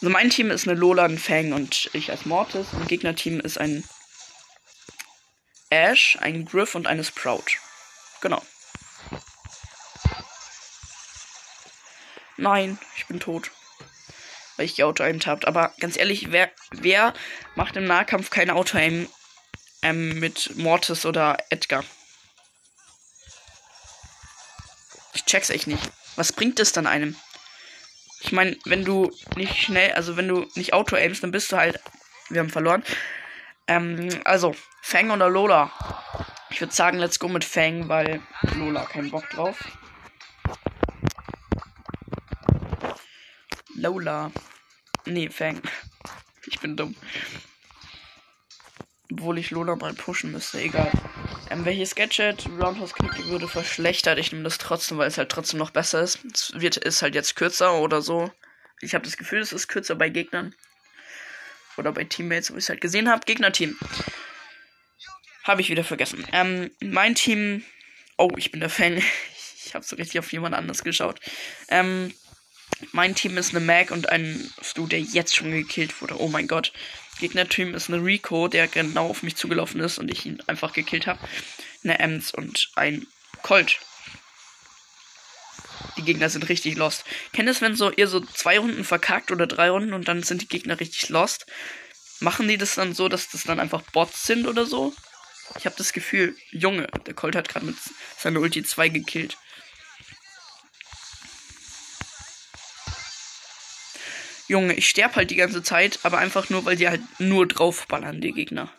Also mein Team ist eine Lola, ein Fang und ich als Mortis. Und Gegnerteam ist ein Ash, ein Griff und eine Sprout. Genau. Nein, ich bin tot weil ich Auto-Aimed habt. Aber ganz ehrlich, wer, wer macht im Nahkampf kein Auto-Aim ähm, mit Mortis oder Edgar? Check's echt nicht. Was bringt es dann einem? Ich meine, wenn du nicht schnell, also wenn du nicht Auto-Aimst, dann bist du halt. Wir haben verloren. Ähm, also, Fang oder Lola? Ich würde sagen, let's go mit Fang, weil Lola keinen Bock drauf. Lola. Nee, Fang. Ich bin dumm. Obwohl ich Lola mal pushen müsste, egal. Ähm, welches Gadget Roundhouse Kick würde verschlechtert? Ich nehme das trotzdem, weil es halt trotzdem noch besser ist. Es wird, ist halt jetzt kürzer oder so. Ich habe das Gefühl, es ist kürzer bei Gegnern. Oder bei Teammates, wo ich es halt gesehen habe. Gegnerteam. Habe ich wieder vergessen. Ähm, mein Team. Oh, ich bin der Fan. Ich habe so richtig auf jemand anders geschaut. Ähm, mein Team ist eine Mac und ein Stu, der jetzt schon gekillt wurde. Oh mein Gott. Gegnerteam ist eine Rico, der genau auf mich zugelaufen ist und ich ihn einfach gekillt habe. Eine Ems und ein Colt. Die Gegner sind richtig lost. Kennt es, wenn so ihr so zwei Runden verkackt oder drei Runden und dann sind die Gegner richtig lost? Machen die das dann so, dass das dann einfach Bots sind oder so? Ich habe das Gefühl, Junge, der Colt hat gerade mit seiner Ulti 2 gekillt. Junge, ich sterbe halt die ganze Zeit, aber einfach nur, weil die halt nur draufballern, die Gegner.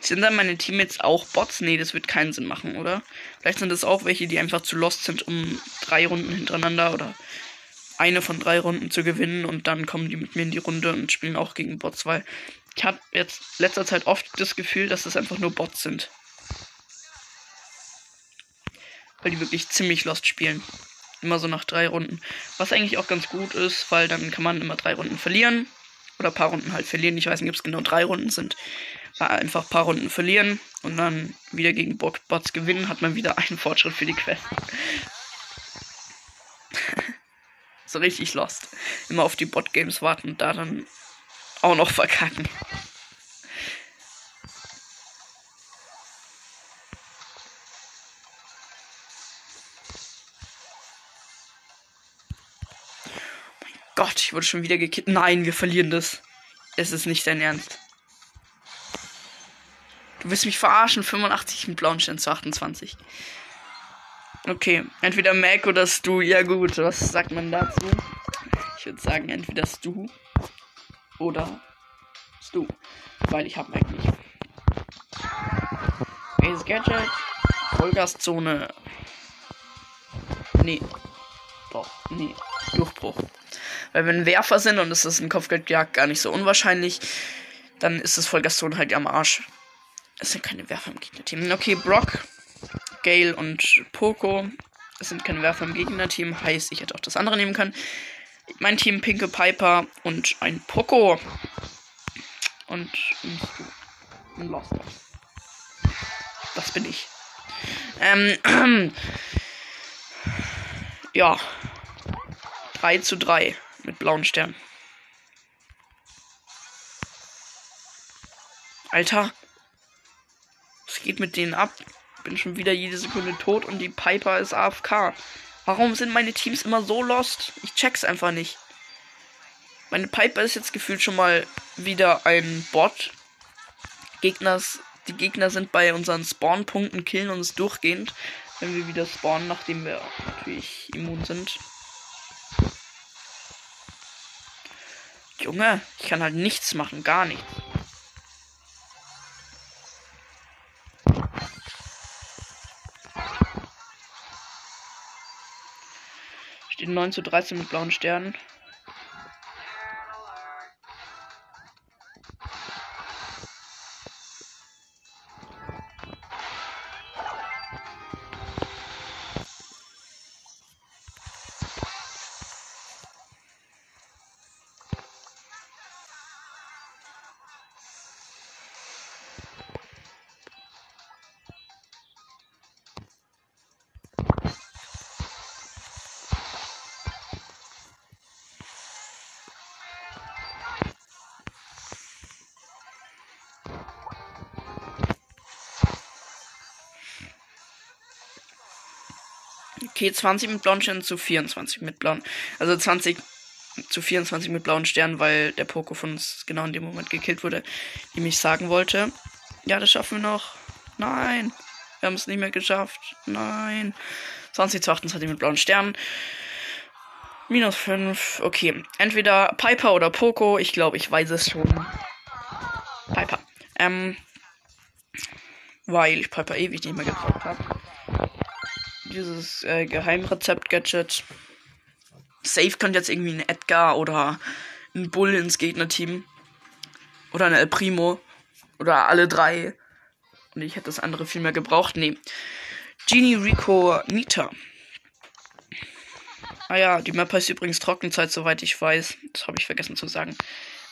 Sind dann meine Teammates auch Bots? Nee, das wird keinen Sinn machen, oder? Vielleicht sind das auch welche, die einfach zu lost sind, um drei Runden hintereinander oder eine von drei Runden zu gewinnen und dann kommen die mit mir in die Runde und spielen auch gegen Bots, weil ich habe jetzt letzter Zeit oft das Gefühl, dass es einfach nur Bots sind. Weil die wirklich ziemlich lost spielen. Immer so nach drei Runden. Was eigentlich auch ganz gut ist, weil dann kann man immer drei Runden verlieren. Oder ein paar Runden halt verlieren. Ich weiß nicht, ob es genau drei Runden sind. War einfach ein paar Runden verlieren und dann wieder gegen Bots gewinnen, hat man wieder einen Fortschritt für die Quest. So richtig lost. Immer auf die Bot-Games warten und da dann auch noch verkacken. Gott, ich wurde schon wieder gekillt. Nein, wir verlieren das. Es ist nicht dein Ernst. Du willst mich verarschen. 85 mit blauen Stern zu 28. Okay, entweder Mac oder Stu. Ja gut, was sagt man dazu? Ich würde sagen, entweder Stu oder Stu. Weil ich habe Mac nicht. Welches Gadget Vollgaszone. Nee. Doch, nee. Durchbruch. Weil wenn Werfer sind und es ist ein Kopfgeldjagd gar nicht so unwahrscheinlich, dann ist das Vollgaston halt am Arsch. Es sind keine Werfer im Gegnerteam. Okay, Brock, Gale und Poco. Es sind keine Werfer im Gegnerteam. Heißt, ich hätte auch das andere nehmen können. Mein Team Pinke Piper und ein Poco. Und ein Lost. Das bin ich. Ähm, ja. 3 zu 3 mit blauen Sternen. Alter. Was geht mit denen ab? Bin schon wieder jede Sekunde tot und die Piper ist AFK. Warum sind meine Teams immer so lost? Ich check's einfach nicht. Meine Piper ist jetzt gefühlt schon mal wieder ein Bot. Gegners, die Gegner sind bei unseren Spawn-Punkten, killen uns durchgehend, wenn wir wieder spawnen, nachdem wir natürlich immun sind. Junge, ich kann halt nichts machen, gar nichts. Steht 9 zu 13 mit blauen Sternen. Okay, 20 mit blauen Sternen zu 24 mit blauen. Also 20 zu 24 mit blauen Sternen, weil der Poko von uns genau in dem Moment gekillt wurde, die mich sagen wollte. Ja, das schaffen wir noch. Nein. Wir haben es nicht mehr geschafft. Nein. 20 zu 28 mit blauen Sternen. Minus 5. Okay. Entweder Piper oder Poco. Ich glaube, ich weiß es schon. Piper. Ähm. Weil ich Piper ewig nicht mehr gebraucht habe dieses äh, Geheimrezept-Gadget. Safe könnte jetzt irgendwie ein Edgar oder ein Bull ins Gegnerteam. Oder ein El Primo. Oder alle drei. Und ich hätte das andere viel mehr gebraucht. Nee. Genie Rico Nita. Ah ja, die Map heißt übrigens Trockenzeit, soweit ich weiß. Das habe ich vergessen zu sagen.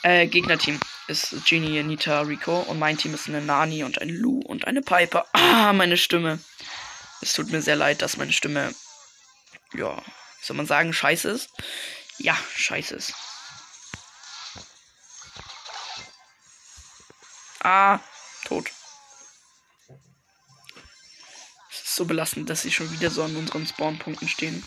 Äh, Gegnerteam ist Genie, Nita, Rico. Und mein Team ist eine Nani und ein Lu und eine Piper. Ah, meine Stimme. Es tut mir sehr leid, dass meine Stimme, ja, soll man sagen, scheiße ist? Ja, scheiße ist. Ah, tot. Es ist so belastend, dass sie schon wieder so an unseren Spawnpunkten stehen.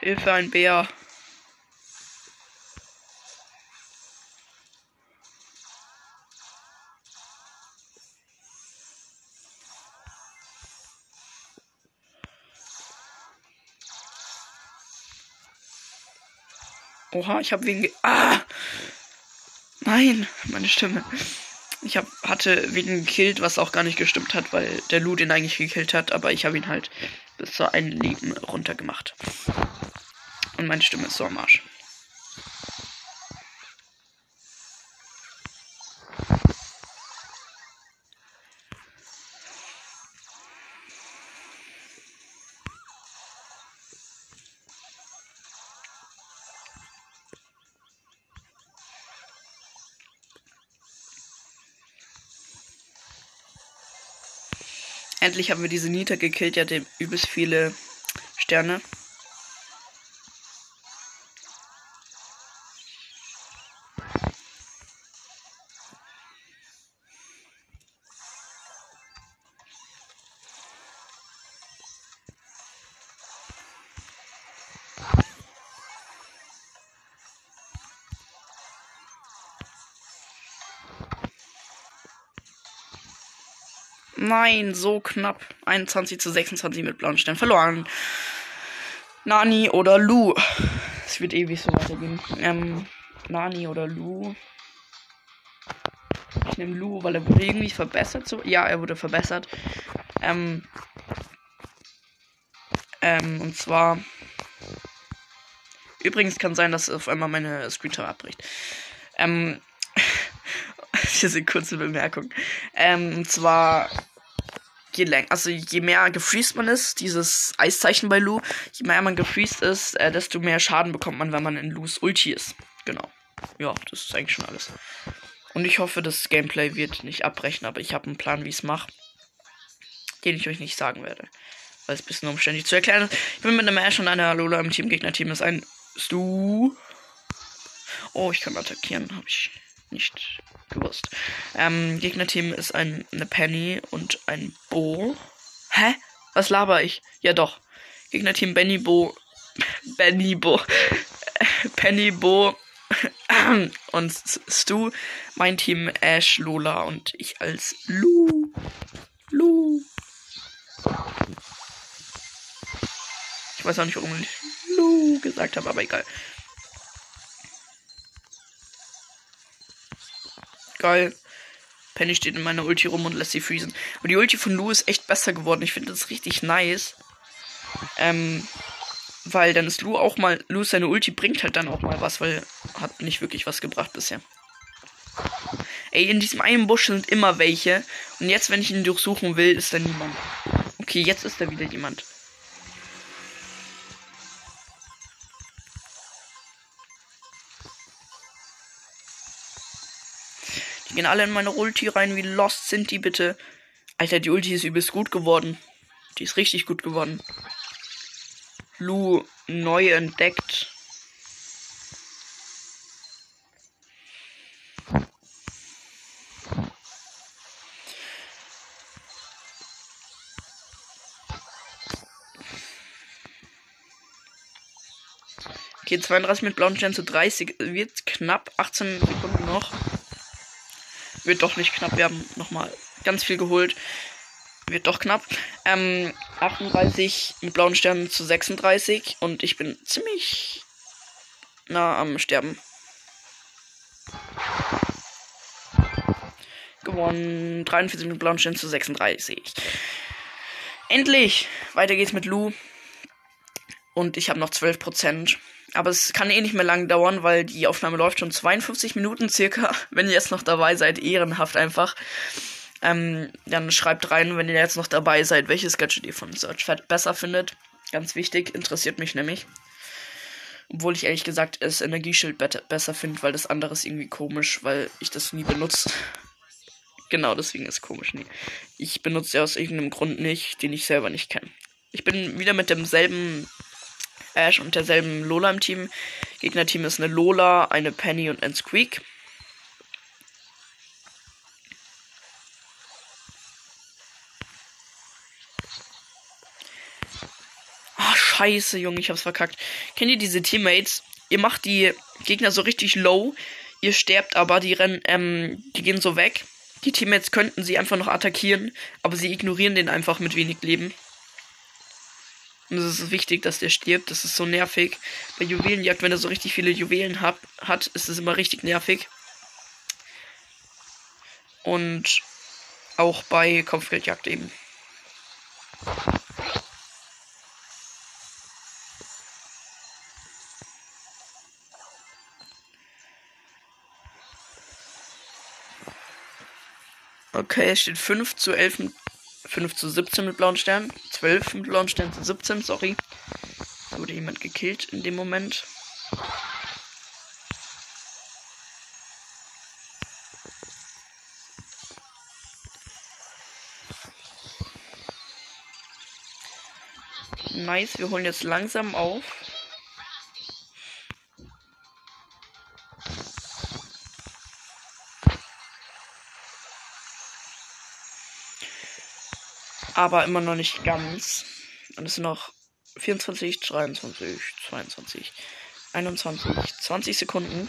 Hilfe, ein Bär. Oha, ich habe wegen. Ah! Nein, meine Stimme. Ich hab, hatte wegen gekillt, was auch gar nicht gestimmt hat, weil der Lu den eigentlich gekillt hat, aber ich habe ihn halt bis zu einem Leben runtergemacht. Und meine Stimme ist so am Arsch. Endlich haben wir diese Nita gekillt. Ja, dem übelst viele Sterne. Nein, so knapp. 21 zu 26 mit blauen Sternen verloren. Nani oder Lu. Es wird ewig so weitergehen. Ähm, Nani oder Lu. Ich nehme Lu, weil er wurde irgendwie verbessert. So. Ja, er wurde verbessert. Ähm, ähm, und zwar. Übrigens kann sein, dass auf einmal meine Screentime abbricht. Ähm, diese kurze Bemerkung. Ähm, und zwar je länger, also je mehr gefreezed man ist, dieses Eiszeichen bei Lu, je mehr man gefreezed ist, äh, desto mehr Schaden bekommt man, wenn man in Lu's Ulti ist. Genau. Ja, das ist eigentlich schon alles. Und ich hoffe, das Gameplay wird nicht abbrechen, aber ich habe einen Plan, wie ich es mache. Den ich euch nicht sagen werde. Weil es ein bisschen umständlich zu erklären ist. Ich bin mit einem Ash und einer Lola im Team. Gegner-Team ist ein Stu. Oh, ich kann attackieren. Habe ich nicht gewusst. Ähm, Gegnerteam ist ein, eine Penny und ein Bo. Hä? Was laber ich? Ja doch. Gegnerteam Benny Bo. Benny Bo. Penny Bo. und Stu. Mein Team Ash, Lola und ich als Lu. Lu. Ich weiß auch nicht, warum ich Lu gesagt habe, aber egal. Geil. Penny steht in meiner Ulti rum und lässt sie freezen. Aber die Ulti von Lu ist echt besser geworden. Ich finde das richtig nice. Ähm, weil dann ist Lu auch mal. Lu seine Ulti bringt halt dann auch mal was, weil hat nicht wirklich was gebracht bisher. Ey, in diesem einen Busch sind immer welche. Und jetzt, wenn ich ihn durchsuchen will, ist da niemand. Okay, jetzt ist da wieder jemand. Die gehen alle in meine Ulti rein. Wie lost sind die bitte? Alter, die Ulti ist übelst gut geworden. Die ist richtig gut geworden. Lu neu entdeckt. Okay, 32 mit blauen Stern zu 30. Wird knapp 18 Sekunden noch. Wird doch nicht knapp. Wir haben nochmal ganz viel geholt. Wird doch knapp. Ähm, 38 mit blauen Sternen zu 36. Und ich bin ziemlich nah am Sterben. Gewonnen. 43 mit blauen Sternen zu 36. Endlich! Weiter geht's mit Lu. Und ich habe noch 12%. Aber es kann eh nicht mehr lang dauern, weil die Aufnahme läuft schon 52 Minuten circa. Wenn ihr jetzt noch dabei seid, ehrenhaft einfach. Ähm, dann schreibt rein, wenn ihr jetzt noch dabei seid, welches Gadget ihr von Searchfat besser findet. Ganz wichtig, interessiert mich nämlich. Obwohl ich ehrlich gesagt das Energieschild besser finde, weil das andere ist irgendwie komisch, weil ich das nie benutze. genau, deswegen ist es komisch. Nee. Ich benutze ja aus irgendeinem Grund nicht, den ich selber nicht kenne. Ich bin wieder mit demselben Ash und derselben Lola im Team. Gegnerteam ist eine Lola, eine Penny und ein Squeak. Ah, scheiße, Junge, ich hab's verkackt. Kennt ihr diese Teammates? Ihr macht die Gegner so richtig low. Ihr sterbt aber, die rennen, ähm, die gehen so weg. Die Teammates könnten sie einfach noch attackieren, aber sie ignorieren den einfach mit wenig Leben. Und es ist wichtig, dass der stirbt. Das ist so nervig. Bei Juwelenjagd, wenn er so richtig viele Juwelen hat, hat ist es immer richtig nervig. Und auch bei Kopfgeldjagd eben. Okay, es steht 5 zu 11 5 zu 17 mit blauen Sternen. 12 mit blauen Sternen zu 17, sorry. Da wurde jemand gekillt in dem Moment. Nice, wir holen jetzt langsam auf. Aber immer noch nicht ganz. Und es sind noch 24, 23, 22, 21, 20 Sekunden.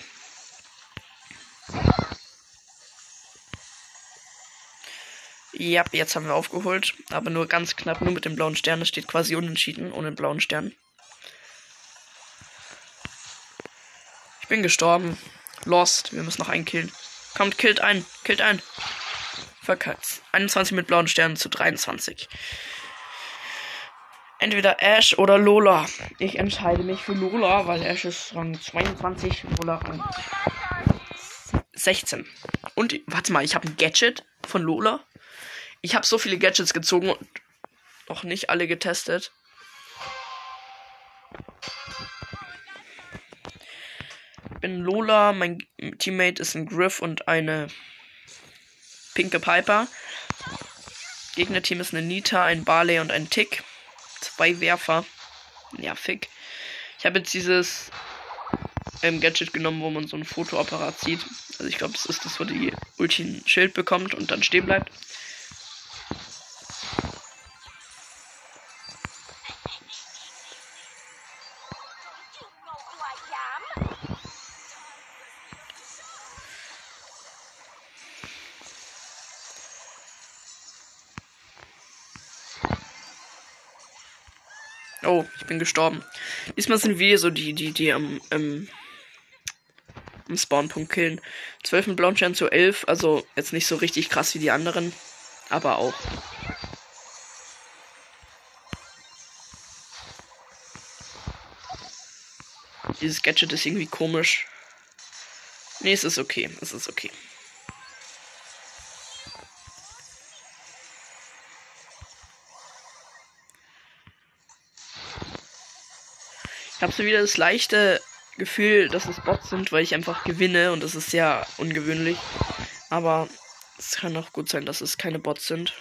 Ja, jetzt haben wir aufgeholt, aber nur ganz knapp, nur mit dem blauen Stern. Es steht quasi unentschieden ohne den blauen Stern. Ich bin gestorben. Lost. Wir müssen noch einen killen. Kommt, killt ein. Killt ein. Verkackt. 21 mit blauen Sternen zu 23. Entweder Ash oder Lola. Ich entscheide mich für Lola, weil Ash ist Rang 22, Lola Rang 16. Und warte mal, ich habe ein Gadget von Lola. Ich habe so viele Gadgets gezogen und noch nicht alle getestet. bin Lola, mein Teammate ist ein Griff und eine pinke Piper. Gegnerteam ist eine Nita, ein Barley und ein Tick. Zwei Werfer. Ja, fick. Ich habe jetzt dieses ähm, Gadget genommen, wo man so ein Fotoapparat sieht. Also ich glaube, das ist das, wo die Ulti ein Schild bekommt und dann stehen bleibt. Oh, ich bin gestorben. Diesmal sind wir so die, die, die am, ähm, am Spawnpunkt killen. 12 mit blauen Stern zu 11, also jetzt nicht so richtig krass wie die anderen, aber auch. Dieses Gadget ist irgendwie komisch. Nee, es ist okay. Es ist okay. Habe so wieder das leichte Gefühl, dass es Bots sind, weil ich einfach gewinne und das ist sehr ungewöhnlich. Aber es kann auch gut sein, dass es keine Bots sind.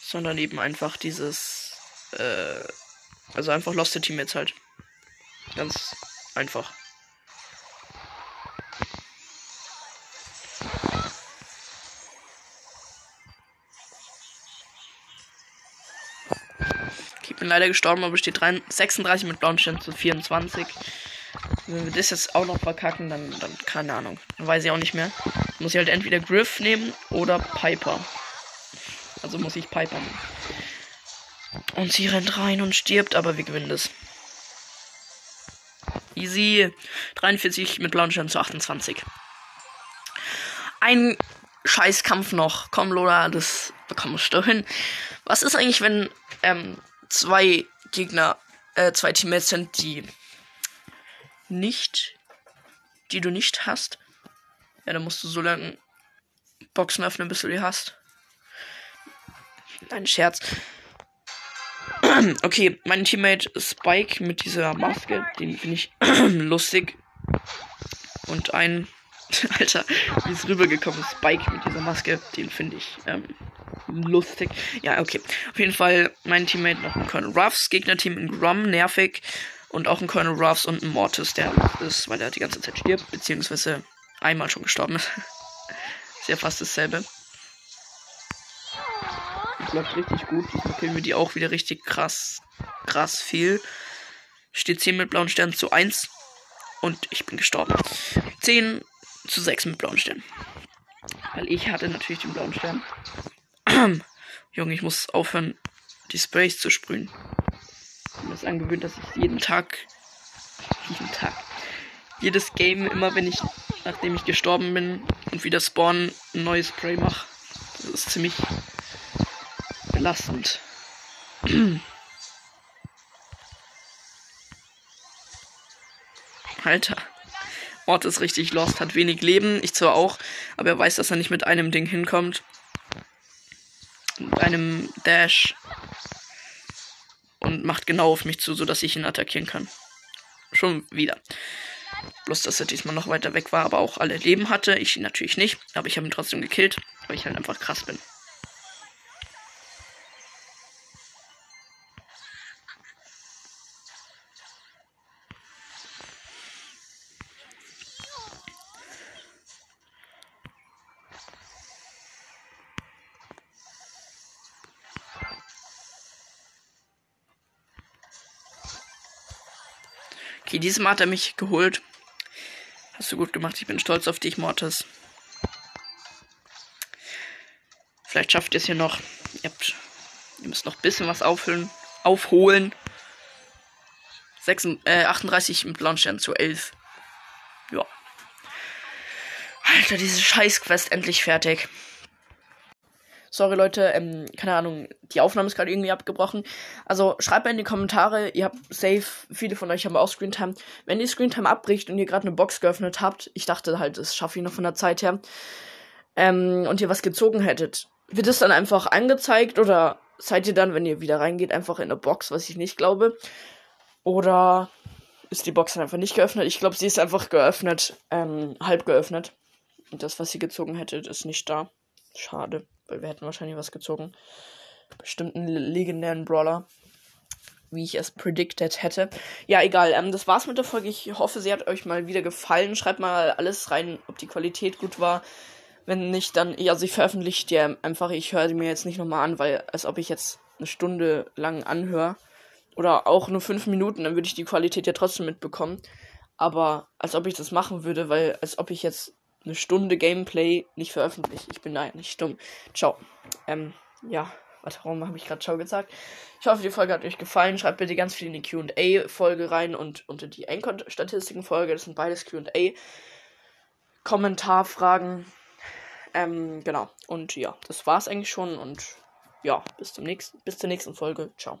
Sondern eben einfach dieses, äh, also einfach Lost Teammates halt. Ganz einfach. Bin leider gestorben, aber steht 36 mit blauen zu 24. Wenn wir das jetzt auch noch verkacken, dann, dann keine Ahnung. Dann weiß ich auch nicht mehr. Muss ich halt entweder Griff nehmen oder Piper. Also muss ich Piper nehmen. Und sie rennt rein und stirbt, aber wir gewinnen das. Easy. 43 mit blauen zu 28. Ein Scheißkampf noch. Komm, Lola, das bekommst du hin. Was ist eigentlich, wenn ähm, zwei Gegner, äh, zwei Teammates sind, die nicht, die du nicht hast. Ja, dann musst du so lange Boxen öffnen, bis du die hast. Ein Scherz. okay, mein Teammate Spike mit dieser Maske, den finde ich lustig. Und ein, Alter, wie es rübergekommen ist, Spike mit dieser Maske, den finde ich ähm, lustig. Ja, okay. Auf jeden Fall mein Teammate noch ein Colonel Ruffs, Gegnerteam in Grum, nervig. Und auch ein Colonel Ruffs und ein Mortis, der ist, weil er die ganze Zeit stirbt, beziehungsweise einmal schon gestorben ist. ist ja fast dasselbe. Das läuft richtig gut. Diesmal killen wir die auch wieder richtig krass, krass viel. Steht 10 mit blauen Sternen zu 1. Und ich bin gestorben. 10 zu 6 mit blauen Sternen. Weil ich hatte natürlich den blauen Stern. Junge, ich muss aufhören, die Sprays zu sprühen. Ich bin das angewöhnt, dass ich jeden Tag, jeden Tag, jedes Game, immer wenn ich, nachdem ich gestorben bin und wieder spawnen, ein neues Spray mache. Das ist ziemlich belastend. Alter. Ort ist richtig lost, hat wenig Leben, ich zwar auch, aber er weiß, dass er nicht mit einem Ding hinkommt mit einem Dash und macht genau auf mich zu, sodass ich ihn attackieren kann. Schon wieder. Bloß, dass er diesmal noch weiter weg war, aber auch alle Leben hatte. Ich ihn natürlich nicht, aber ich habe ihn trotzdem gekillt, weil ich halt einfach krass bin. Okay, diesmal hat er mich geholt. Hast du gut gemacht. Ich bin stolz auf dich, Mortis. Vielleicht schafft ihr es hier noch. Ihr, habt, ihr müsst noch ein bisschen was auffüllen, aufholen. 6, äh, 38 mit Launchern zu 11. Ja. Alter, diese Scheißquest endlich fertig. Sorry Leute, ähm, keine Ahnung, die Aufnahme ist gerade irgendwie abgebrochen. Also schreibt mal in die Kommentare, ihr habt safe, viele von euch haben auch Screentime. Wenn ihr Screentime abbricht und ihr gerade eine Box geöffnet habt, ich dachte halt, das schaffe ich noch von der Zeit her, ähm, und ihr was gezogen hättet, wird es dann einfach angezeigt oder seid ihr dann, wenn ihr wieder reingeht, einfach in eine Box, was ich nicht glaube? Oder ist die Box dann einfach nicht geöffnet? Ich glaube, sie ist einfach geöffnet, ähm, halb geöffnet. Und das, was ihr gezogen hättet, ist nicht da. Schade. Weil wir hätten wahrscheinlich was gezogen. Bestimmt einen legendären Brawler. Wie ich es predicted hätte. Ja, egal. Ähm, das war's mit der Folge. Ich hoffe, sie hat euch mal wieder gefallen. Schreibt mal alles rein, ob die Qualität gut war. Wenn nicht, dann, ja, also ich veröffentliche die einfach. Ich höre sie mir jetzt nicht nochmal an, weil, als ob ich jetzt eine Stunde lang anhöre. Oder auch nur fünf Minuten, dann würde ich die Qualität ja trotzdem mitbekommen. Aber als ob ich das machen würde, weil, als ob ich jetzt eine Stunde Gameplay nicht veröffentlicht. Ich bin da nicht dumm. Ciao. Ähm, ja. Warte, warum habe ich gerade Ciao gesagt? Ich hoffe, die Folge hat euch gefallen. Schreibt bitte ganz viel in die QA-Folge rein und unter die Anchor-Statistiken-Folge. Das sind beides QA. Kommentarfragen. Ähm, genau. Und ja, das war's eigentlich schon. Und ja, bis zum nächsten, bis zur nächsten Folge. Ciao.